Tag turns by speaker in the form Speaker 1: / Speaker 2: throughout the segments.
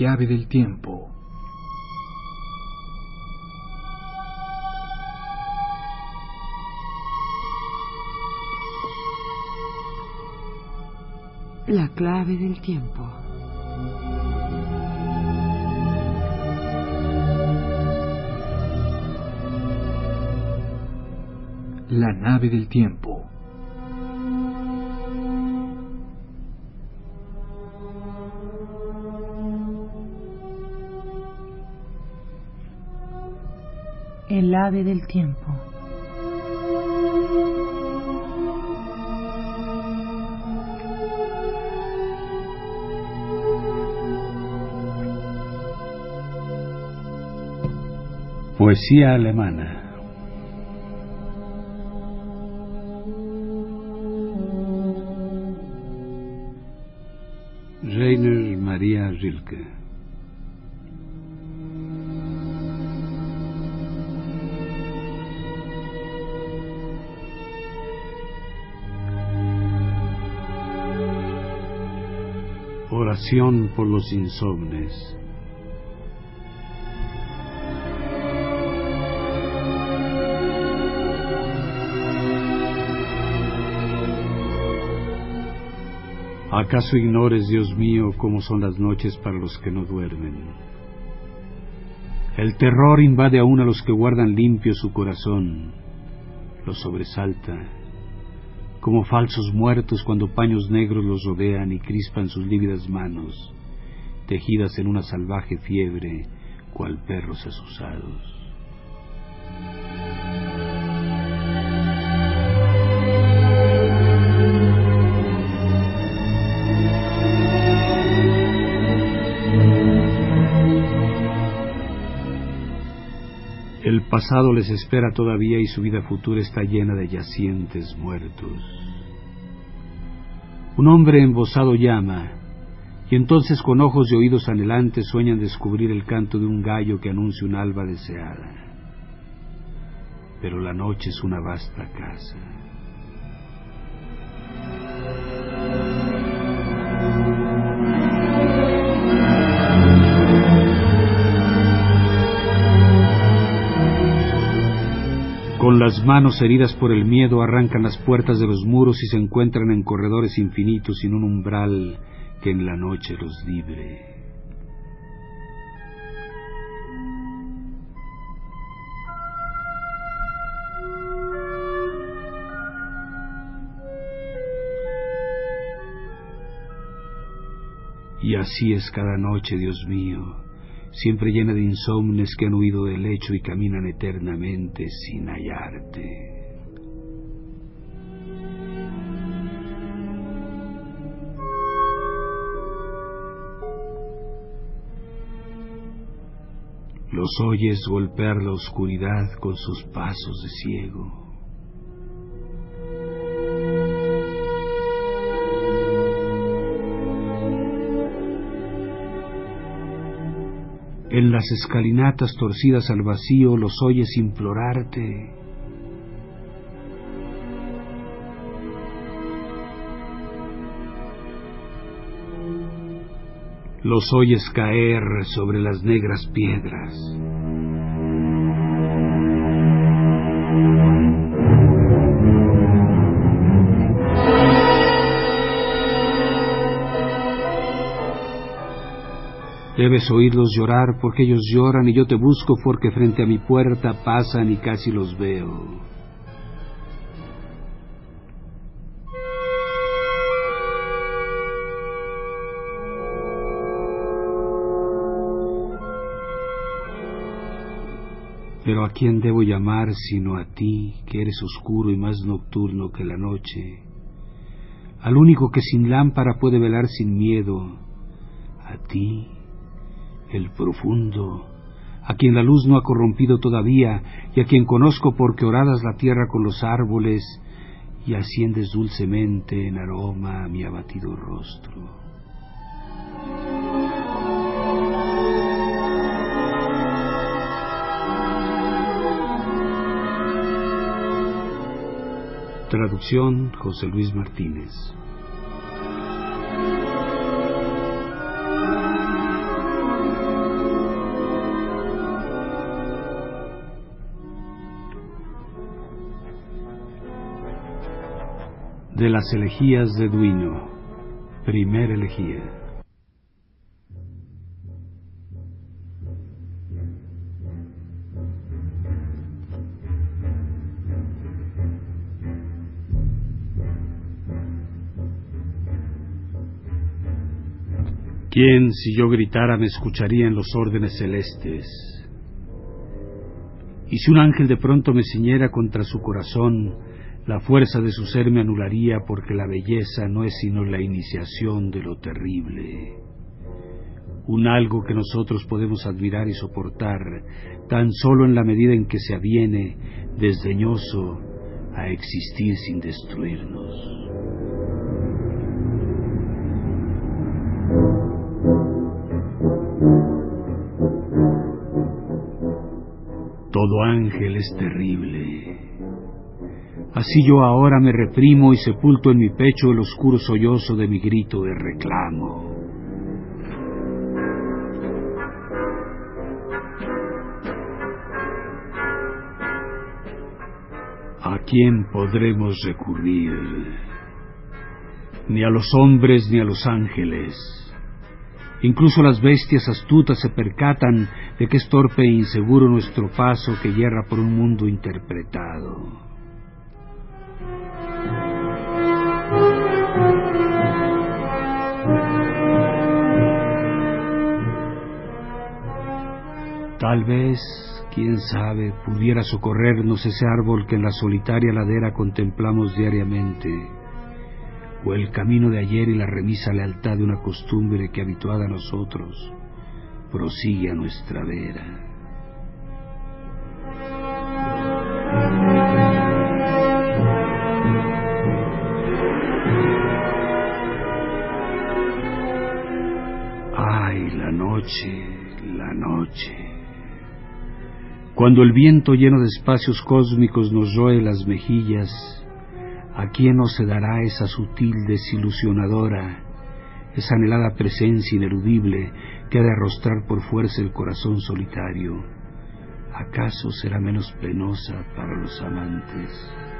Speaker 1: llave del tiempo.
Speaker 2: La clave del tiempo.
Speaker 1: La nave del tiempo.
Speaker 2: Del tiempo.
Speaker 3: Poesía alemana. Oración por los insomnes. ¿Acaso ignores, Dios mío, cómo son las noches para los que no duermen? El terror invade aún a los que guardan limpio su corazón, los sobresalta, como falsos muertos cuando paños negros los rodean y crispan sus lívidas manos, tejidas en una salvaje fiebre, cual perros asusados. El pasado les espera todavía y su vida futura está llena de yacientes muertos. Un hombre embosado llama, y entonces con ojos y oídos anhelantes sueñan descubrir el canto de un gallo que anuncia un alba deseada. Pero la noche es una vasta casa. Con las manos heridas por el miedo arrancan las puertas de los muros y se encuentran en corredores infinitos sin un umbral que en la noche los libre. Y así es cada noche, Dios mío, siempre llena de insomnes que han huido del lecho y caminan eternamente sin hallarte. Los oyes golpear la oscuridad con sus pasos de ciego. En las escalinatas torcidas al vacío los oyes implorarte. Los oyes caer sobre las negras piedras. Debes oírlos llorar porque ellos lloran y yo te busco porque frente a mi puerta pasan y casi los veo. Pero a quién debo llamar sino a ti, que eres oscuro y más nocturno que la noche, al único que sin lámpara puede velar sin miedo, a ti, el profundo, a quien la luz no ha corrompido todavía y a quien conozco porque oradas la tierra con los árboles y asciendes dulcemente en aroma a mi abatido rostro. Traducción José Luis Martínez. De las elegías de Duino, primera elegía. ¿Quién, si yo gritara, me escucharía en los órdenes celestes? Y si un ángel de pronto me ciñera contra su corazón, la fuerza de su ser me anularía porque la belleza no es sino la iniciación de lo terrible. Un algo que nosotros podemos admirar y soportar tan solo en la medida en que se aviene, desdeñoso, a existir sin destruirnos. Todo ángel es terrible. Así yo ahora me reprimo y sepulto en mi pecho el oscuro sollozo de mi grito de reclamo. ¿A quién podremos recurrir? Ni a los hombres ni a los ángeles Incluso las bestias astutas se percatan de que es torpe e inseguro nuestro paso que hierra por un mundo interpretado. Tal vez, quién sabe, pudiera socorrernos ese árbol que en la solitaria ladera contemplamos diariamente o el camino de ayer y la remisa lealtad de una costumbre que habituada a nosotros prosigue a nuestra vera. Ay, la noche, la noche. Cuando el viento lleno de espacios cósmicos nos roe las mejillas, ¿A quién no se dará esa sutil desilusionadora, esa anhelada presencia ineludible que ha de arrostrar por fuerza el corazón solitario? ¿Acaso será menos penosa para los amantes?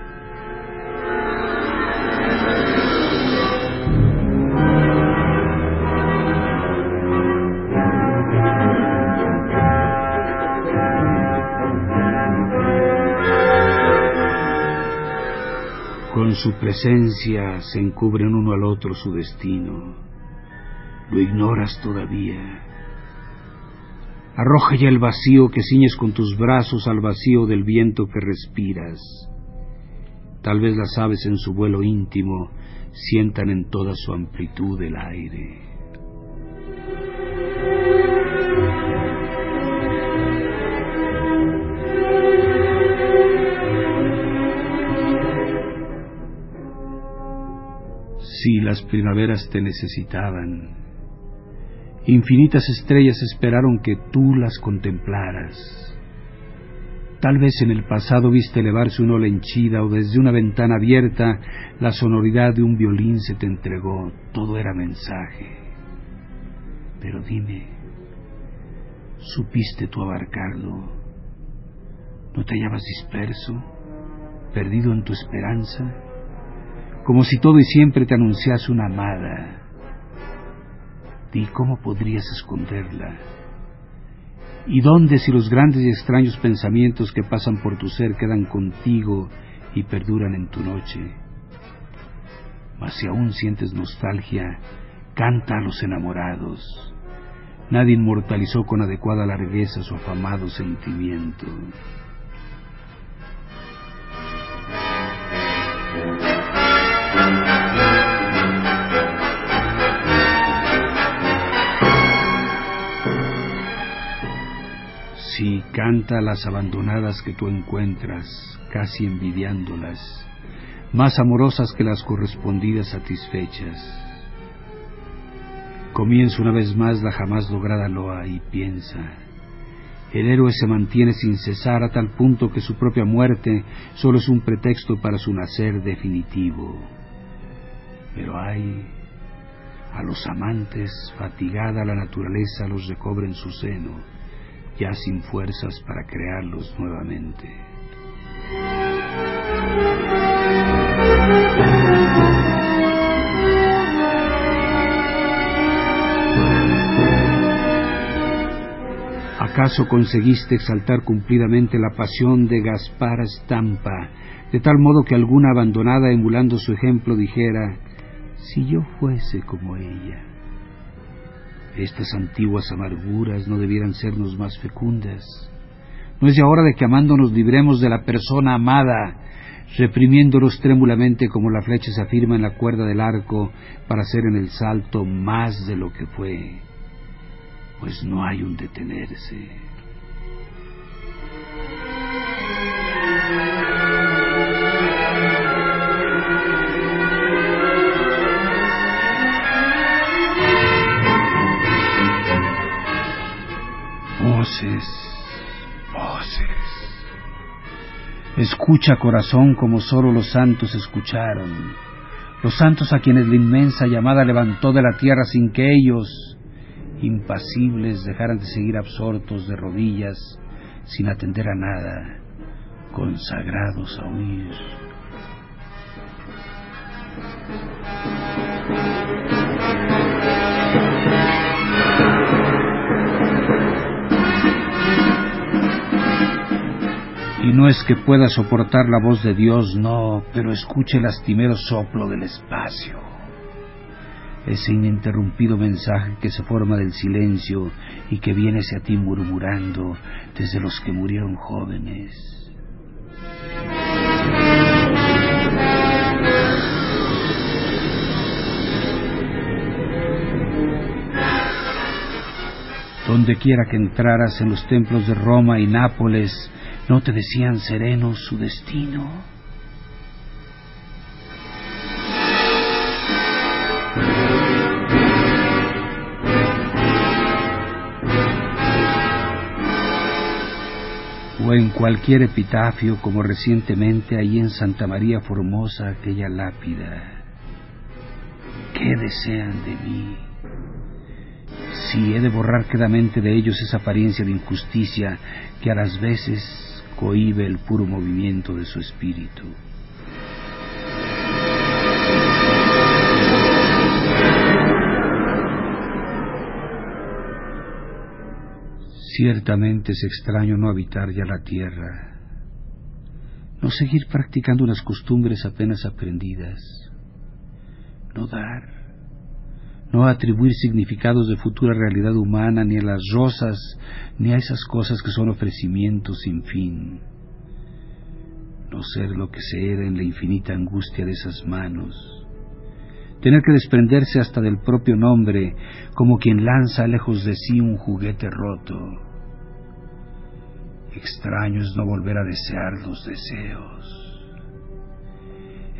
Speaker 3: Su presencia se encubren uno al otro su destino. Lo ignoras todavía. Arroja ya el vacío que ciñes con tus brazos al vacío del viento que respiras. Tal vez las aves en su vuelo íntimo sientan en toda su amplitud el aire. Si las primaveras te necesitaban. Infinitas estrellas esperaron que tú las contemplaras. Tal vez en el pasado viste elevarse una ola henchida o desde una ventana abierta la sonoridad de un violín se te entregó. Todo era mensaje. Pero dime, ¿supiste tú abarcarlo? ¿No te hallabas disperso, perdido en tu esperanza? Como si todo y siempre te anunciase una amada. ¿Y cómo podrías esconderla? ¿Y dónde si los grandes y extraños pensamientos que pasan por tu ser quedan contigo y perduran en tu noche? Mas si aún sientes nostalgia, canta a los enamorados. Nadie inmortalizó con adecuada largueza su afamado sentimiento. Canta las abandonadas que tú encuentras, casi envidiándolas, más amorosas que las correspondidas satisfechas. Comienza una vez más la jamás lograda loa y piensa. El héroe se mantiene sin cesar a tal punto que su propia muerte solo es un pretexto para su nacer definitivo. Pero hay a los amantes, fatigada la naturaleza, los recobre en su seno, ya sin fuerzas para crearlos nuevamente. ¿Acaso conseguiste exaltar cumplidamente la pasión de Gaspar Estampa, de tal modo que alguna abandonada emulando su ejemplo dijera, si yo fuese como ella? Estas antiguas amarguras no debieran sernos más fecundas. No es ya hora de que amándonos libremos de la persona amada, reprimiéndonos trémulamente como la flecha se afirma en la cuerda del arco para hacer en el salto más de lo que fue pues no hay un detenerse. Voces, voces. Escucha corazón como solo los santos escucharon, los santos a quienes la inmensa llamada levantó de la tierra sin que ellos, impasibles, dejaran de seguir absortos de rodillas, sin atender a nada, consagrados a huir. Y no es que pueda soportar la voz de Dios, no, pero escuche el lastimero soplo del espacio ese ininterrumpido mensaje que se forma del silencio y que viene hacia ti murmurando desde los que murieron jóvenes. Donde quiera que entraras en los templos de Roma y Nápoles, ¿no te decían serenos su destino? en cualquier epitafio como recientemente ahí en Santa María Formosa aquella lápida. ¿Qué desean de mí? Si he de borrar quedamente de ellos esa apariencia de injusticia que a las veces cohibe el puro movimiento de su espíritu. Ciertamente es extraño no habitar ya la tierra, no seguir practicando unas costumbres apenas aprendidas, no dar, no atribuir significados de futura realidad humana ni a las rosas ni a esas cosas que son ofrecimientos sin fin, no ser lo que se era en la infinita angustia de esas manos, tener que desprenderse hasta del propio nombre, como quien lanza lejos de sí un juguete roto. Extraño es no volver a desear los deseos.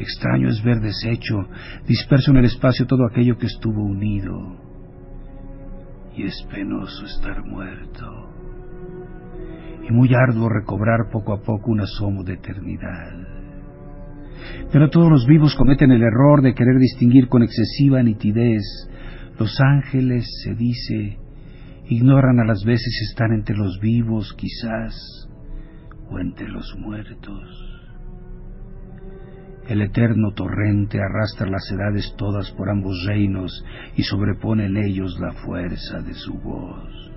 Speaker 3: Extraño es ver deshecho, disperso en el espacio todo aquello que estuvo unido. Y es penoso estar muerto. Y muy arduo recobrar poco a poco un asomo de eternidad. Pero todos los vivos cometen el error de querer distinguir con excesiva nitidez. Los ángeles, se dice, ignoran a las veces si están entre los vivos quizás o entre los muertos. El eterno torrente arrastra las edades todas por ambos reinos y sobrepone en ellos la fuerza de su voz.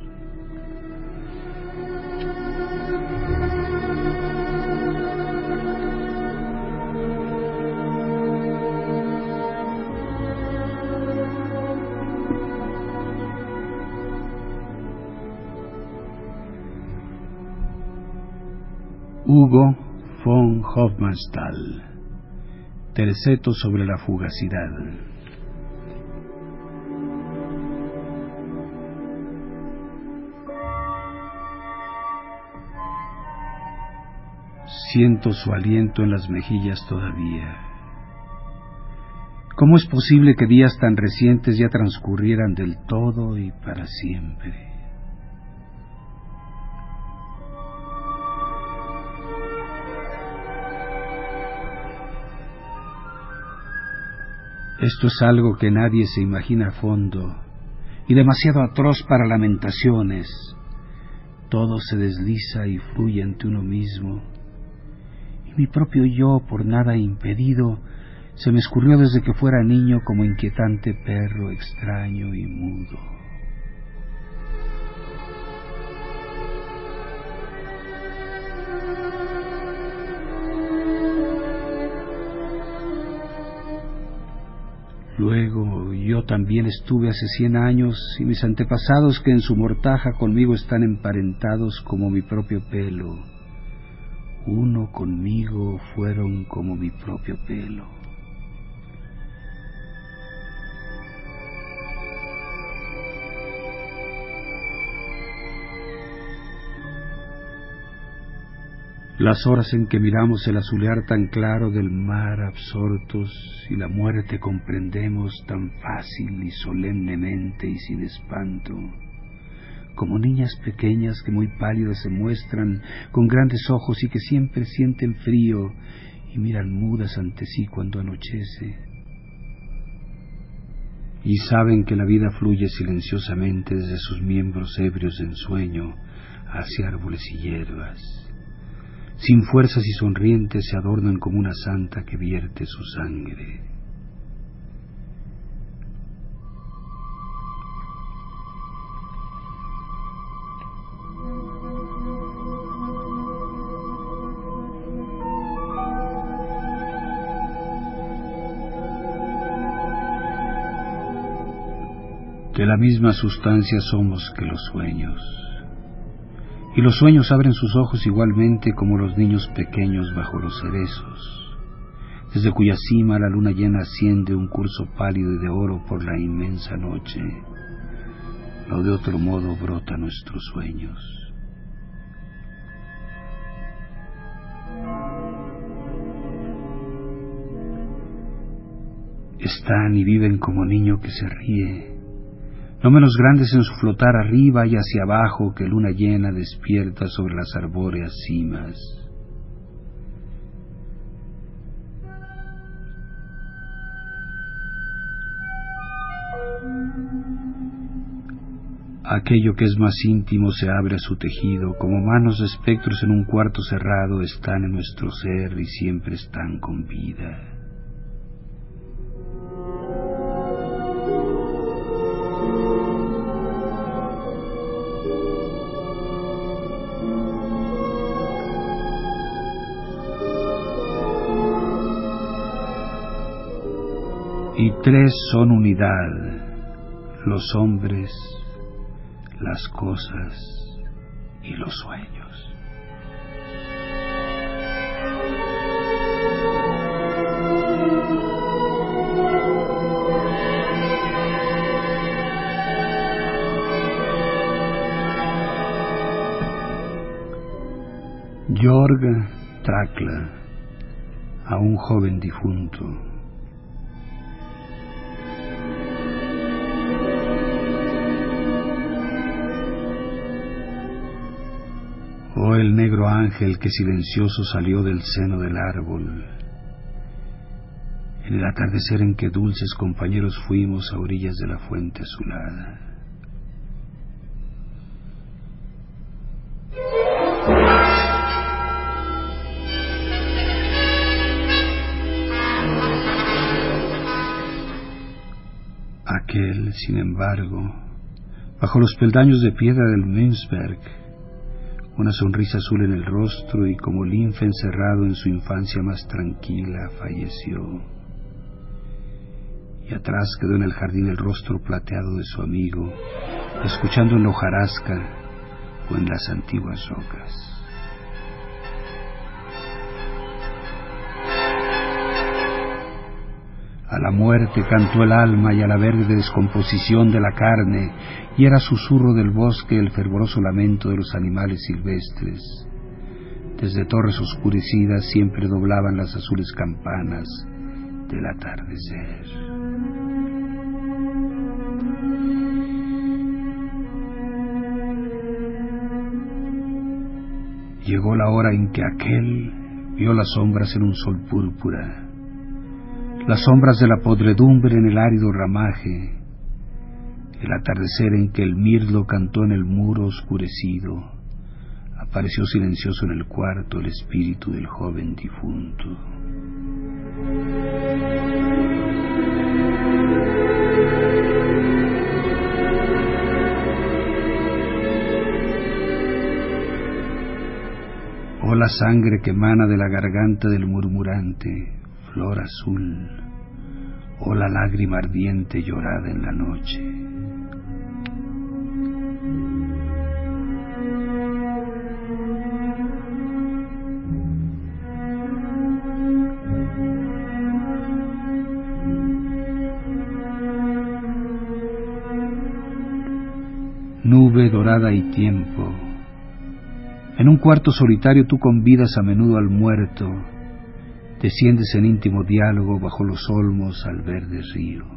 Speaker 3: Hugo von Hofmannsthal Terceto sobre la fugacidad. Siento su aliento en las mejillas todavía. ¿Cómo es posible que días tan recientes ya transcurrieran del todo y para siempre? Esto es algo que nadie se imagina a fondo y demasiado atroz para lamentaciones. Todo se desliza y fluye ante uno mismo. Y mi propio yo, por nada impedido, se me escurrió desde que fuera niño como inquietante perro extraño y mudo. Luego yo también estuve hace cien años y mis antepasados que en su mortaja conmigo están emparentados como mi propio pelo, uno conmigo fueron como mi propio pelo. Las horas en que miramos el azulear tan claro del mar absortos y la muerte comprendemos tan fácil y solemnemente y sin espanto, como niñas pequeñas que muy pálidas se muestran con grandes ojos y que siempre sienten frío y miran mudas ante sí cuando anochece. Y saben que la vida fluye silenciosamente desde sus miembros ebrios de ensueño hacia árboles y hierbas sin fuerzas y sonrientes, se adornan como una santa que vierte su sangre. De la misma sustancia somos que los sueños y los sueños abren sus ojos igualmente como los niños pequeños bajo los cerezos, desde cuya cima la luna llena asciende un curso pálido y de oro por la inmensa noche. No de otro modo brota nuestros sueños. Están y viven como niño que se ríe, no menos grandes en su flotar arriba y hacia abajo que luna llena despierta sobre las arbóreas cimas. Aquello que es más íntimo se abre a su tejido, como manos de espectros en un cuarto cerrado están en nuestro ser y siempre están con vida. Tres son unidad, los hombres, las cosas y los sueños. Jorg Trakla, a un joven difunto, el negro ángel que silencioso salió del seno del árbol. En el atardecer en que dulces compañeros fuimos a orillas de la fuente azulada. Aquel, sin embargo, bajo los peldaños de piedra del Münzberg, una sonrisa azul en el rostro y como linfa encerrado en su infancia más tranquila, falleció. Y atrás quedó en el jardín el rostro plateado de su amigo, escuchando en la hojarasca o en las antiguas rocas. A la muerte cantó el alma y a la verde descomposición de la carne, y era susurro del bosque el fervoroso lamento de los animales silvestres. Desde torres oscurecidas siempre doblaban las azules campanas del atardecer. Llegó la hora en que aquel vio las sombras en un sol púrpura, las sombras de la podredumbre en el árido ramaje, el atardecer en que el mirlo cantó en el muro oscurecido, apareció silencioso en el cuarto el espíritu del joven difunto. Oh la sangre que emana de la garganta del murmurante, flor azul, oh la lágrima ardiente llorada en la noche. Nube dorada y tiempo. En un cuarto solitario tú convidas a menudo al muerto, desciendes en íntimo diálogo bajo los olmos al verde río.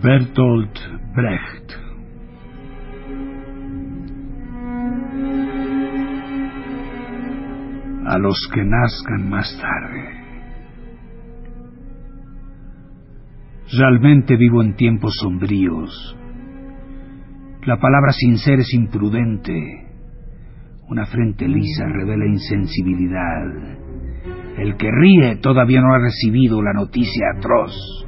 Speaker 3: Bertolt Brecht. A los que nazcan más tarde. Realmente vivo en tiempos sombríos. La palabra sincera es imprudente. Una frente lisa revela insensibilidad. El que ríe todavía no ha recibido la noticia atroz.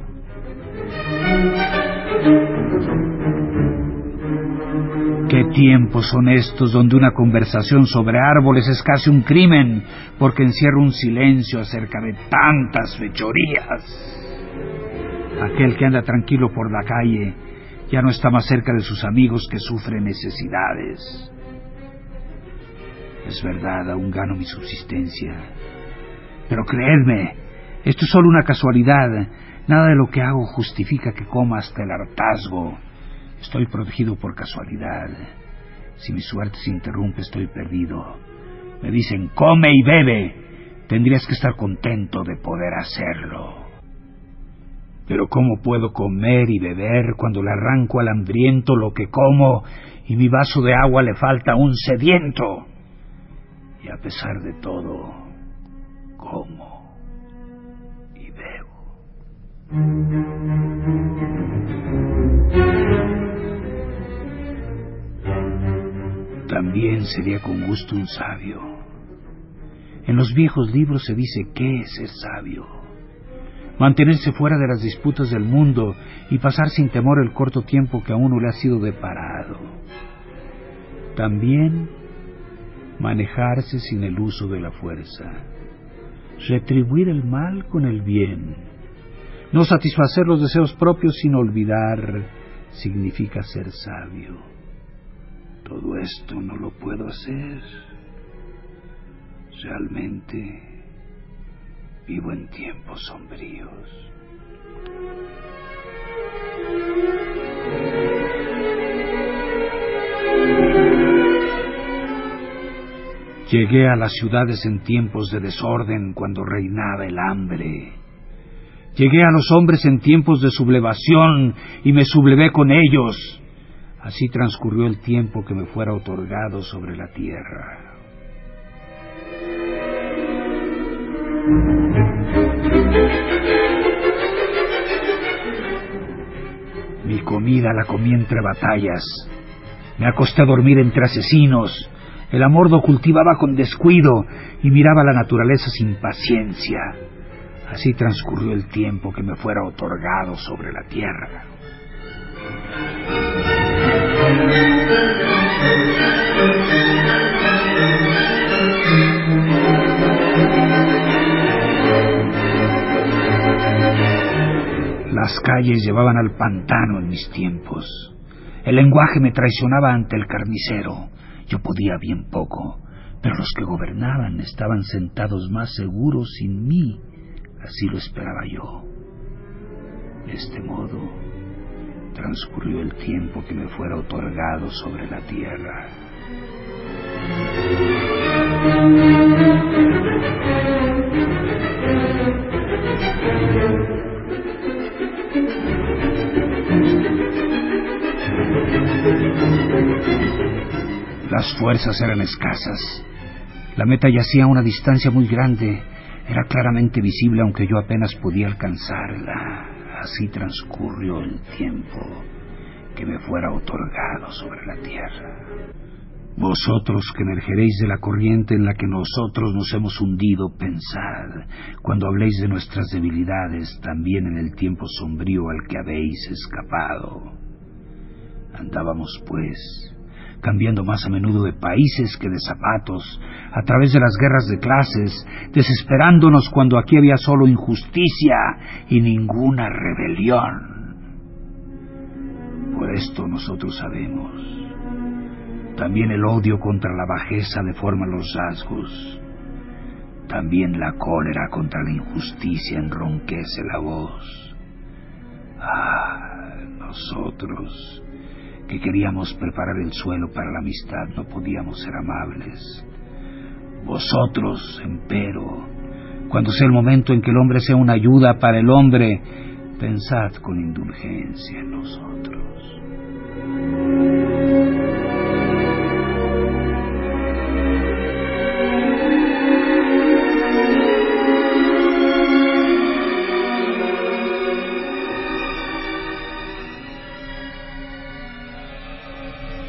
Speaker 3: ¿Qué tiempos son estos donde una conversación sobre árboles es casi un crimen porque encierra un silencio acerca de tantas fechorías? Aquel que anda tranquilo por la calle ya no está más cerca de sus amigos que sufren necesidades. Es verdad, aún gano mi subsistencia. Pero creedme, esto es solo una casualidad. Nada de lo que hago justifica que coma hasta el hartazgo. Estoy protegido por casualidad. Si mi suerte se interrumpe, estoy perdido. Me dicen, come y bebe. Tendrías que estar contento de poder hacerlo. Pero ¿cómo puedo comer y beber cuando le arranco al hambriento lo que como y mi vaso de agua le falta un sediento? Y a pesar de todo, como También sería con gusto un sabio. En los viejos libros se dice qué es ser sabio. Mantenerse fuera de las disputas del mundo y pasar sin temor el corto tiempo que a uno le ha sido deparado. También manejarse sin el uso de la fuerza. Retribuir el mal con el bien. No satisfacer los deseos propios sin olvidar significa ser sabio. Todo esto no lo puedo hacer. Realmente vivo en tiempos sombríos. Llegué a las ciudades en tiempos de desorden cuando reinaba el hambre. Llegué a los hombres en tiempos de sublevación y me sublevé con ellos. Así transcurrió el tiempo que me fuera otorgado sobre la tierra. Mi comida la comí entre batallas. Me acosté a dormir entre asesinos. El amor lo cultivaba con descuido y miraba la naturaleza sin paciencia. Así transcurrió el tiempo que me fuera otorgado sobre la tierra. Las calles llevaban al pantano en mis tiempos. El lenguaje me traicionaba ante el carnicero. Yo podía bien poco, pero los que gobernaban estaban sentados más seguros sin mí. Así lo esperaba yo. De este modo transcurrió el tiempo que me fuera otorgado sobre la tierra. Las fuerzas eran escasas. La meta yacía a una distancia muy grande. Era claramente visible aunque yo apenas podía alcanzarla. Así transcurrió el tiempo que me fuera otorgado sobre la tierra. Vosotros que emergeréis de la corriente en la que nosotros nos hemos hundido, pensad, cuando habléis de nuestras debilidades, también en el tiempo sombrío al que habéis escapado. Andábamos, pues, cambiando más a menudo de países que de zapatos, a través de las guerras de clases, desesperándonos cuando aquí había solo injusticia y ninguna rebelión. Por esto nosotros sabemos también el odio contra la bajeza deforma los rasgos. También la cólera contra la injusticia enronquece la voz. Ah, nosotros, que queríamos preparar el suelo para la amistad, no podíamos ser amables. Vosotros, empero, cuando sea el momento en que el hombre sea una ayuda para el hombre, pensad con indulgencia en nosotros.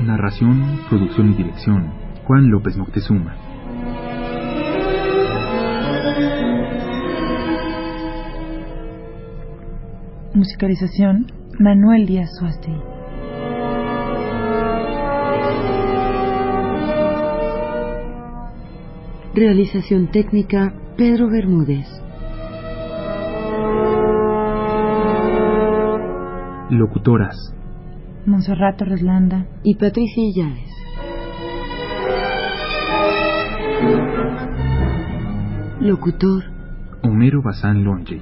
Speaker 1: Narración, producción y dirección, Juan López Moctezuma.
Speaker 4: Musicalización, Manuel Díaz Suasti.
Speaker 2: Realización técnica, Pedro Bermúdez.
Speaker 1: Locutoras,
Speaker 4: Monserrato Reslanda.
Speaker 2: y Patricia Illanes. Locutor,
Speaker 1: Homero Bazán Longe.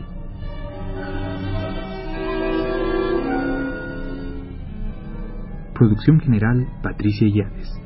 Speaker 1: Producción general, Patricia Illanes.